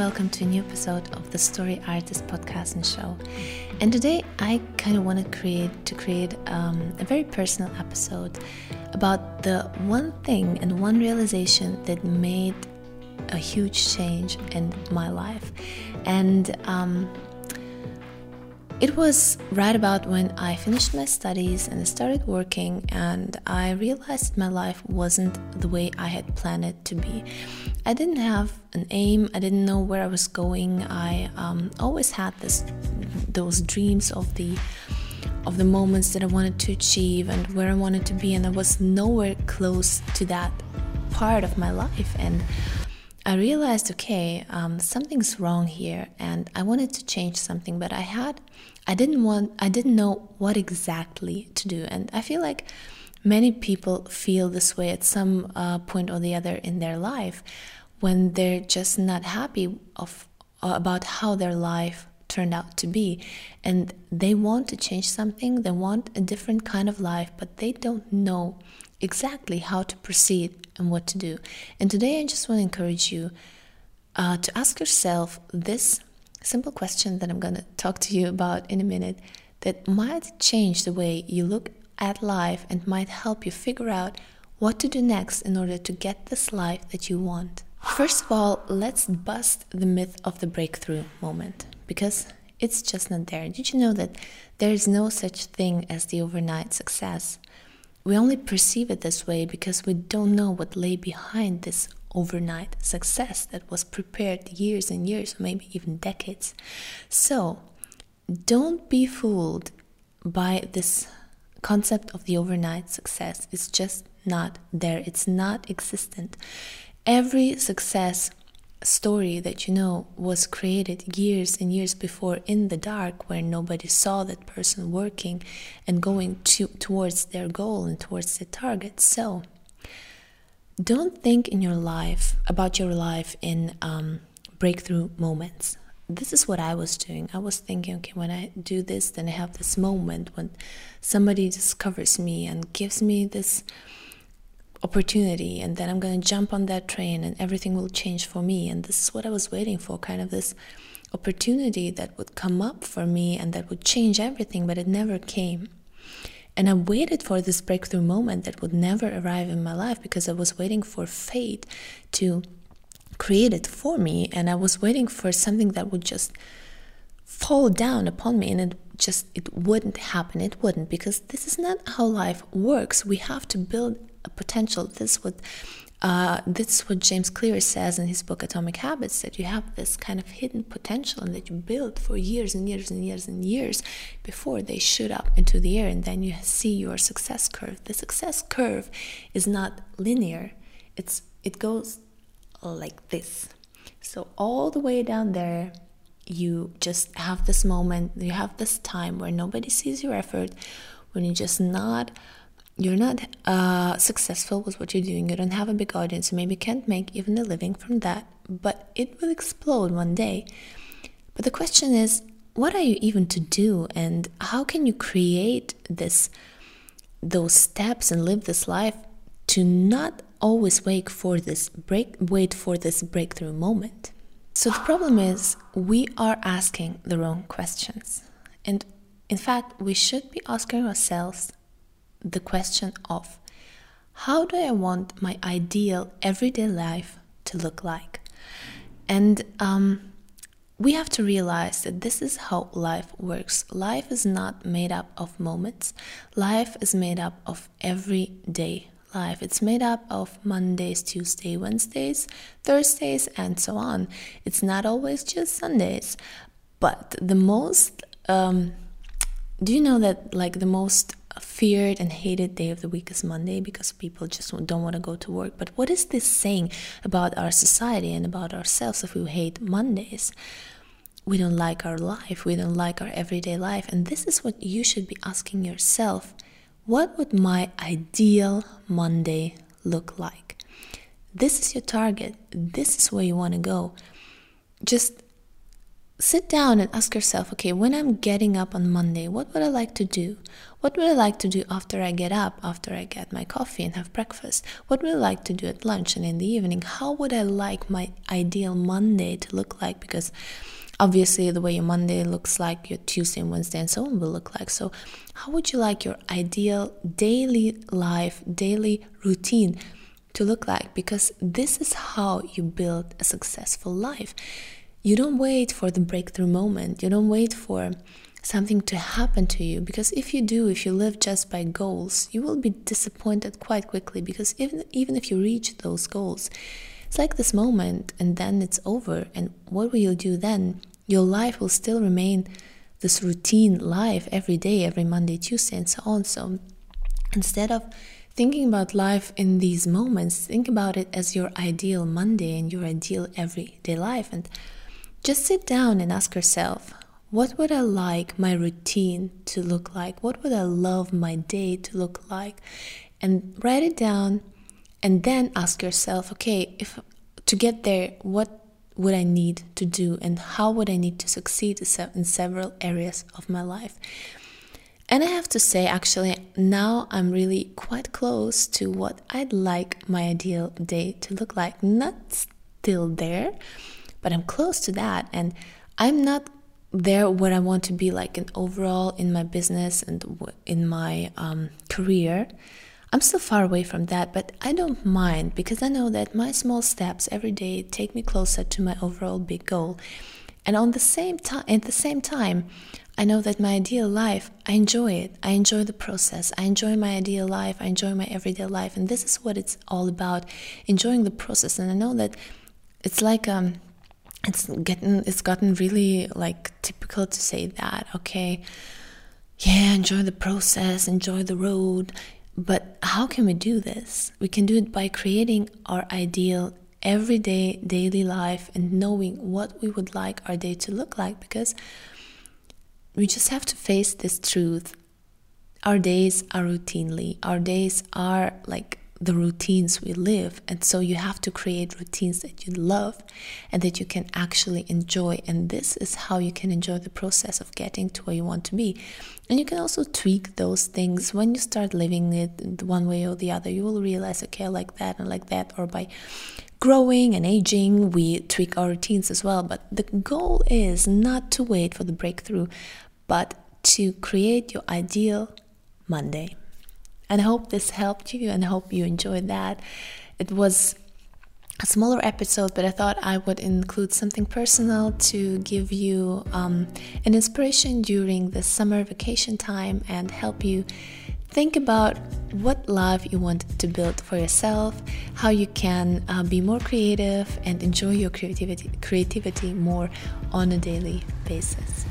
welcome to a new episode of the Story Artist podcast and show. And today I kind of want to create to create um, a very personal episode about the one thing and one realization that made a huge change in my life. And um, it was right about when I finished my studies and started working, and I realized my life wasn't the way I had planned it to be. I didn't have an aim. I didn't know where I was going. I um, always had this, those dreams of the, of the moments that I wanted to achieve and where I wanted to be, and I was nowhere close to that part of my life. And I realized, okay, um, something's wrong here, and I wanted to change something, but I had, I didn't want, I didn't know what exactly to do, and I feel like many people feel this way at some uh, point or the other in their life, when they're just not happy of uh, about how their life turned out to be, and they want to change something, they want a different kind of life, but they don't know exactly how to proceed and what to do. And today I just want to encourage you uh, to ask yourself this simple question that I'm going to talk to you about in a minute that might change the way you look at life and might help you figure out what to do next in order to get this life that you want. First of all, let's bust the myth of the breakthrough moment because it's just not there. Did you know that there is no such thing as the overnight success? We only perceive it this way because we don't know what lay behind this overnight success that was prepared years and years, maybe even decades. So, don't be fooled by this concept of the overnight success. It's just not there, it's not existent. Every success story that you know was created years and years before in the dark where nobody saw that person working and going to, towards their goal and towards the target. So don't think in your life about your life in um, breakthrough moments. This is what i was doing. I was thinking okay when i do this then i have this moment when somebody discovers me and gives me this opportunity and then I'm going to jump on that train and everything will change for me. And this is what I was waiting for kind of this opportunity that would come up for me and that would change everything, but it never came. And I waited for this breakthrough moment that would never arrive in my life because I was waiting for fate to create it for me. And I was waiting for something that would just fall down upon me and it just it wouldn't happen it wouldn't because this is not how life works we have to build potential. This is what uh, this is what James Clear says in his book Atomic Habits that you have this kind of hidden potential and that you build for years and years and years and years before they shoot up into the air and then you see your success curve. The success curve is not linear. It's it goes like this. So all the way down there you just have this moment, you have this time where nobody sees your effort, when you just not you're not uh, successful with what you're doing, you don't have a big audience, you maybe can't make even a living from that, but it will explode one day. But the question is, what are you even to do, and how can you create this, those steps, and live this life to not always wait for this break, wait for this breakthrough moment? So the problem is, we are asking the wrong questions, and in fact, we should be asking ourselves the question of how do I want my ideal everyday life to look like? And um, we have to realize that this is how life works. Life is not made up of moments, life is made up of everyday life. It's made up of Mondays, Tuesdays, Wednesdays, Thursdays, and so on. It's not always just Sundays, but the most. Um, do you know that like the most feared and hated day of the week is Monday because people just don't want to go to work. But what is this saying about our society and about ourselves if we hate Mondays? We don't like our life, we don't like our everyday life. And this is what you should be asking yourself what would my ideal Monday look like? This is your target, this is where you want to go. Just sit down and ask yourself okay, when I'm getting up on Monday, what would I like to do? What would I like to do after I get up, after I get my coffee and have breakfast? What would I like to do at lunch and in the evening? How would I like my ideal Monday to look like? Because obviously, the way your Monday looks like, your Tuesday and Wednesday and so on will look like. So, how would you like your ideal daily life, daily routine to look like? Because this is how you build a successful life you don't wait for the breakthrough moment. You don't wait for something to happen to you. Because if you do if you live just by goals you will be disappointed quite quickly. Because even even if you reach those goals it's like this moment and then it's over. And what will you do then? Your life will still remain this routine life every day every monday tuesday and so on. So instead of thinking about life in these moments think about it as your ideal monday and your ideal everyday life. And just sit down and ask yourself what would I like my routine to look like? What would I love my day to look like? And write it down and then ask yourself, okay, if to get there, what would I need to do and how would I need to succeed in several areas of my life? And I have to say, actually, now I'm really quite close to what I'd like my ideal day to look like. Not still there, but I'm close to that. And I'm not there where I want to be, like, an overall in my business and in my um, career. I'm still far away from that, but I don't mind because I know that my small steps every day take me closer to my overall big goal. And on the same time, at the same time, I know that my ideal life, I enjoy it. I enjoy the process. I enjoy my ideal life. I enjoy my everyday life, and this is what it's all about: enjoying the process. And I know that it's like um, it's getting it's gotten really like typical to say that okay yeah enjoy the process enjoy the road but how can we do this? We can do it by creating our ideal everyday daily life and knowing what we would like our day to look like because we just have to face this truth. Our days are routinely our days are like the routines we live. And so you have to create routines that you love and that you can actually enjoy. And this is how you can enjoy the process of getting to where you want to be. And you can also tweak those things when you start living it one way or the other. You will realize, okay, I like that and like that. Or by growing and aging, we tweak our routines as well. But the goal is not to wait for the breakthrough, but to create your ideal Monday. And hope this helped you and hope you enjoyed that. It was a smaller episode, but I thought I would include something personal to give you um, an inspiration during the summer vacation time and help you think about what life you want to build for yourself, how you can uh, be more creative and enjoy your creativity creativity more on a daily basis.